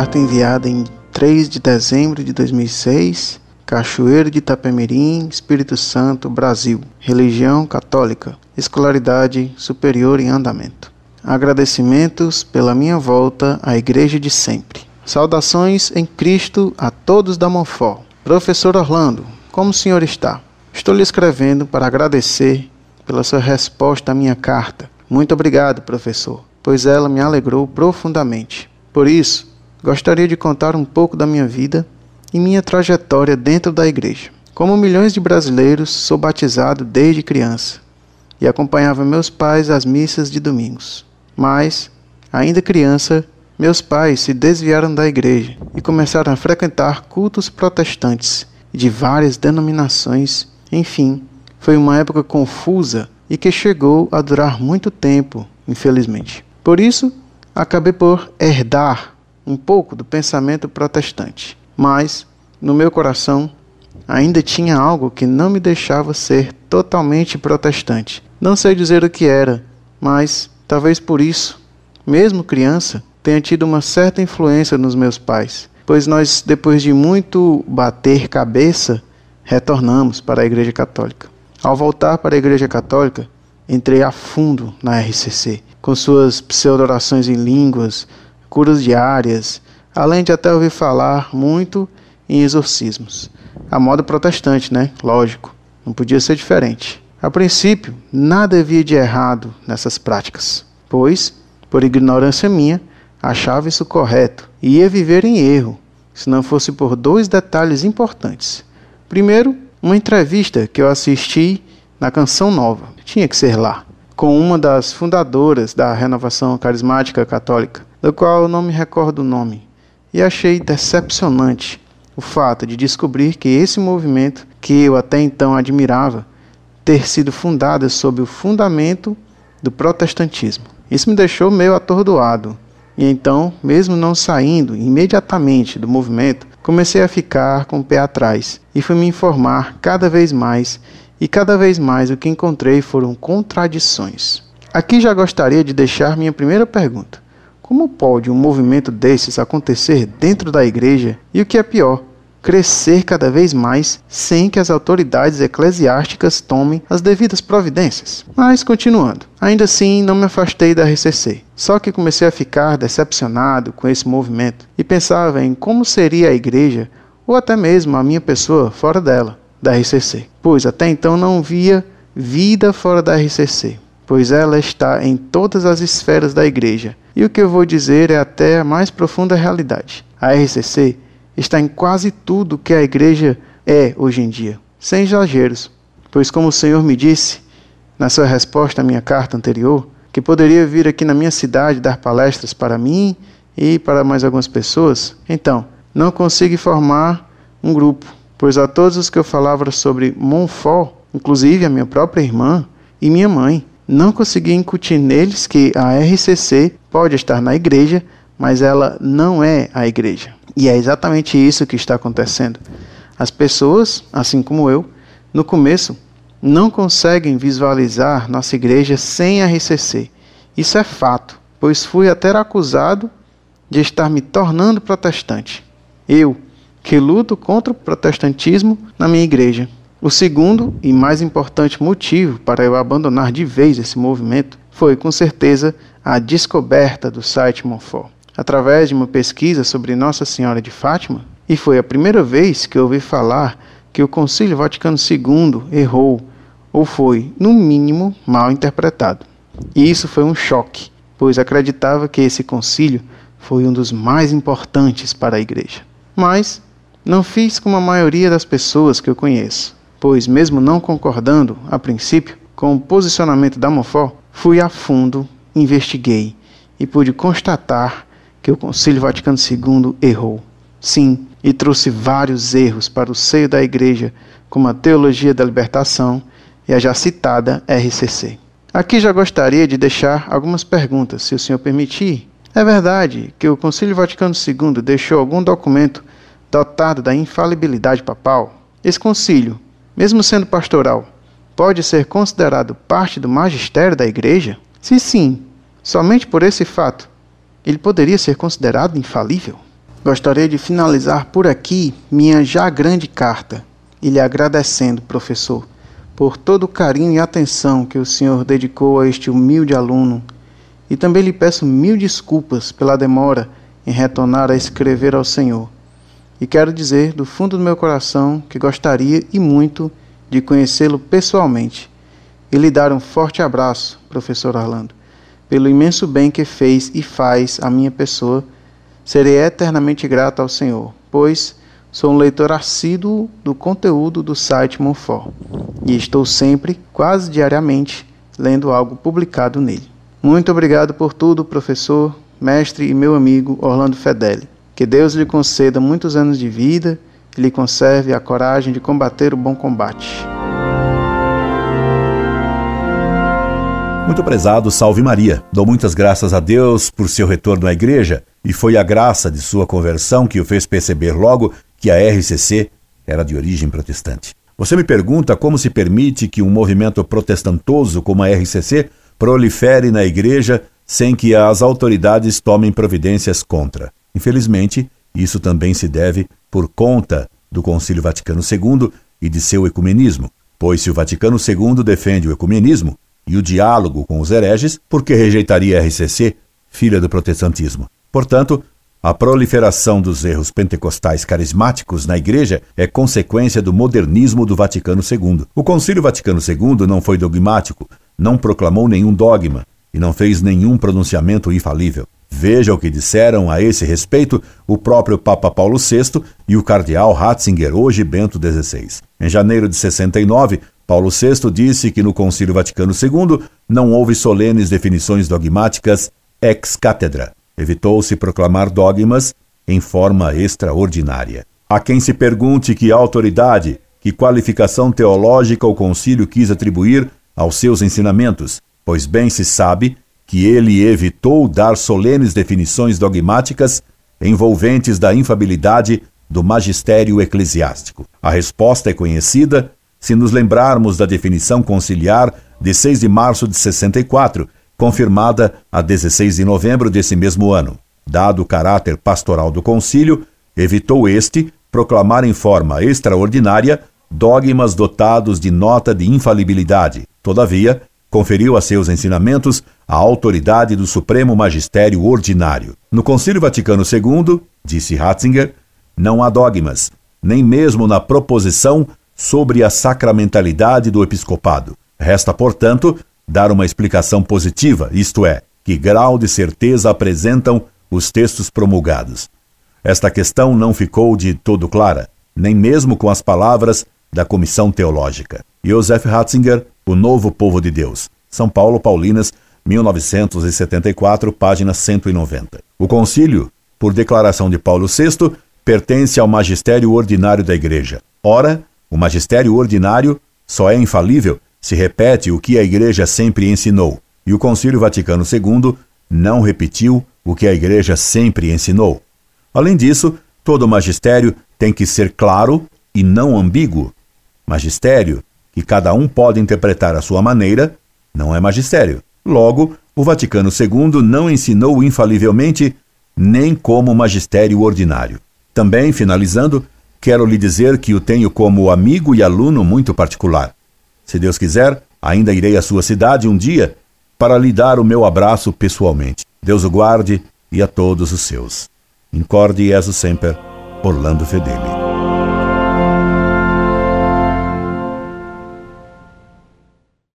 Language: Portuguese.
carta enviada em 3 de dezembro de 2006, Cachoeiro de Itapemirim, Espírito Santo, Brasil. Religião católica. Escolaridade superior em andamento. Agradecimentos pela minha volta à igreja de sempre. Saudações em Cristo a todos da Monfort. Professor Orlando, como o senhor está? Estou lhe escrevendo para agradecer pela sua resposta à minha carta. Muito obrigado, professor, pois ela me alegrou profundamente. Por isso, gostaria de contar um pouco da minha vida e minha trajetória dentro da igreja. Como milhões de brasileiros, sou batizado desde criança e acompanhava meus pais às missas de domingos. Mas, ainda criança, meus pais se desviaram da igreja e começaram a frequentar cultos protestantes de várias denominações. Enfim, foi uma época confusa e que chegou a durar muito tempo, infelizmente. Por isso, acabei por herdar um pouco do pensamento protestante, mas no meu coração ainda tinha algo que não me deixava ser totalmente protestante. Não sei dizer o que era, mas talvez por isso, mesmo criança, tenha tido uma certa influência nos meus pais, pois nós, depois de muito bater cabeça, retornamos para a Igreja Católica. Ao voltar para a Igreja Católica, entrei a fundo na RCC com suas pseudo-orações em línguas, curas diárias, além de até ouvir falar muito em exorcismos. A moda protestante, né? Lógico, não podia ser diferente. A princípio, nada havia de errado nessas práticas, pois, por ignorância minha, achava isso correto e ia viver em erro, se não fosse por dois detalhes importantes. Primeiro, uma entrevista que eu assisti na Canção Nova, tinha que ser lá com uma das fundadoras da Renovação Carismática Católica, do qual eu não me recordo o nome, e achei decepcionante o fato de descobrir que esse movimento, que eu até então admirava, ter sido fundado sob o fundamento do protestantismo. Isso me deixou meio atordoado, e então, mesmo não saindo imediatamente do movimento, comecei a ficar com o pé atrás e fui me informar cada vez mais e cada vez mais o que encontrei foram contradições. Aqui já gostaria de deixar minha primeira pergunta: como pode um movimento desses acontecer dentro da igreja e o que é pior, crescer cada vez mais sem que as autoridades eclesiásticas tomem as devidas providências? Mas continuando, ainda assim não me afastei da RCC, só que comecei a ficar decepcionado com esse movimento e pensava em como seria a igreja ou até mesmo a minha pessoa fora dela da RCC, pois até então não via vida fora da RCC, pois ela está em todas as esferas da igreja. E o que eu vou dizer é até a mais profunda realidade. A RCC está em quase tudo que a igreja é hoje em dia, sem exageros, pois como o Senhor me disse na sua resposta à minha carta anterior, que poderia vir aqui na minha cidade dar palestras para mim e para mais algumas pessoas, então não consigo formar um grupo pois a todos os que eu falava sobre Montfort, inclusive a minha própria irmã e minha mãe, não consegui incutir neles que a RCC pode estar na igreja, mas ela não é a igreja. E é exatamente isso que está acontecendo. As pessoas, assim como eu, no começo, não conseguem visualizar nossa igreja sem a RCC. Isso é fato, pois fui até acusado de estar me tornando protestante. Eu, que luto contra o protestantismo na minha igreja. O segundo e mais importante motivo para eu abandonar de vez esse movimento foi, com certeza, a descoberta do site Monfort. Através de uma pesquisa sobre Nossa Senhora de Fátima, e foi a primeira vez que eu ouvi falar que o Concílio Vaticano II errou ou foi, no mínimo, mal interpretado. E isso foi um choque, pois acreditava que esse concílio foi um dos mais importantes para a Igreja. Mas não fiz como a maioria das pessoas que eu conheço, pois, mesmo não concordando, a princípio, com o posicionamento da Mofó, fui a fundo, investiguei e pude constatar que o Concílio Vaticano II errou. Sim, e trouxe vários erros para o seio da Igreja, como a teologia da libertação e a já citada RCC. Aqui já gostaria de deixar algumas perguntas, se o senhor permitir. É verdade que o Concílio Vaticano II deixou algum documento dotado da infalibilidade papal, esse concílio, mesmo sendo pastoral, pode ser considerado parte do magistério da Igreja? Se sim, somente por esse fato, ele poderia ser considerado infalível? Gostaria de finalizar por aqui minha já grande carta e lhe agradecendo, professor, por todo o carinho e atenção que o senhor dedicou a este humilde aluno. E também lhe peço mil desculpas pela demora em retornar a escrever ao Senhor. E quero dizer do fundo do meu coração que gostaria e muito de conhecê-lo pessoalmente e lhe dar um forte abraço, professor Orlando, pelo imenso bem que fez e faz à minha pessoa. Serei eternamente grato ao Senhor, pois sou um leitor assíduo do conteúdo do site Monfort e estou sempre, quase diariamente, lendo algo publicado nele. Muito obrigado por tudo, professor, mestre e meu amigo Orlando Fedeli. Que Deus lhe conceda muitos anos de vida e lhe conserve a coragem de combater o bom combate. Muito prezado, salve Maria. Dou muitas graças a Deus por seu retorno à igreja e foi a graça de sua conversão que o fez perceber logo que a RCC era de origem protestante. Você me pergunta como se permite que um movimento protestantoso como a RCC prolifere na igreja sem que as autoridades tomem providências contra. Infelizmente, isso também se deve por conta do Concílio Vaticano II e de seu ecumenismo, pois se o Vaticano II defende o ecumenismo e o diálogo com os hereges, por que rejeitaria a RCC, filha do protestantismo? Portanto, a proliferação dos erros pentecostais carismáticos na Igreja é consequência do modernismo do Vaticano II. O Concílio Vaticano II não foi dogmático, não proclamou nenhum dogma e não fez nenhum pronunciamento infalível. Veja o que disseram a esse respeito o próprio Papa Paulo VI e o cardeal Ratzinger, hoje Bento XVI. Em janeiro de 69, Paulo VI disse que no Concílio Vaticano II não houve solenes definições dogmáticas ex cátedra. Evitou-se proclamar dogmas em forma extraordinária. Há quem se pergunte que autoridade, que qualificação teológica o concílio quis atribuir aos seus ensinamentos, pois bem se sabe que ele evitou dar solenes definições dogmáticas envolventes da infabilidade do magistério eclesiástico. A resposta é conhecida se nos lembrarmos da definição conciliar de 6 de março de 64, confirmada a 16 de novembro desse mesmo ano. Dado o caráter pastoral do concílio, evitou este proclamar em forma extraordinária dogmas dotados de nota de infalibilidade. Todavia, conferiu a seus ensinamentos a autoridade do Supremo Magistério Ordinário. No Concílio Vaticano II, disse Ratzinger, não há dogmas, nem mesmo na proposição sobre a sacramentalidade do episcopado. Resta, portanto, dar uma explicação positiva, isto é, que grau de certeza apresentam os textos promulgados. Esta questão não ficou de todo clara, nem mesmo com as palavras da Comissão Teológica. Josef Ratzinger o Novo Povo de Deus. São Paulo, Paulinas, 1974, página 190. O concílio, por declaração de Paulo VI, pertence ao magistério ordinário da Igreja. Ora, o magistério ordinário só é infalível se repete o que a Igreja sempre ensinou, e o Concílio Vaticano II não repetiu o que a Igreja sempre ensinou. Além disso, todo magistério tem que ser claro e não ambíguo. Magistério que cada um pode interpretar à sua maneira, não é magistério. Logo, o Vaticano II não ensinou infalivelmente nem como magistério ordinário. Também, finalizando, quero lhe dizer que o tenho como amigo e aluno muito particular. Se Deus quiser, ainda irei à sua cidade um dia para lhe dar o meu abraço pessoalmente. Deus o guarde e a todos os seus. Incorde Jesus Semper, Orlando Fedeli.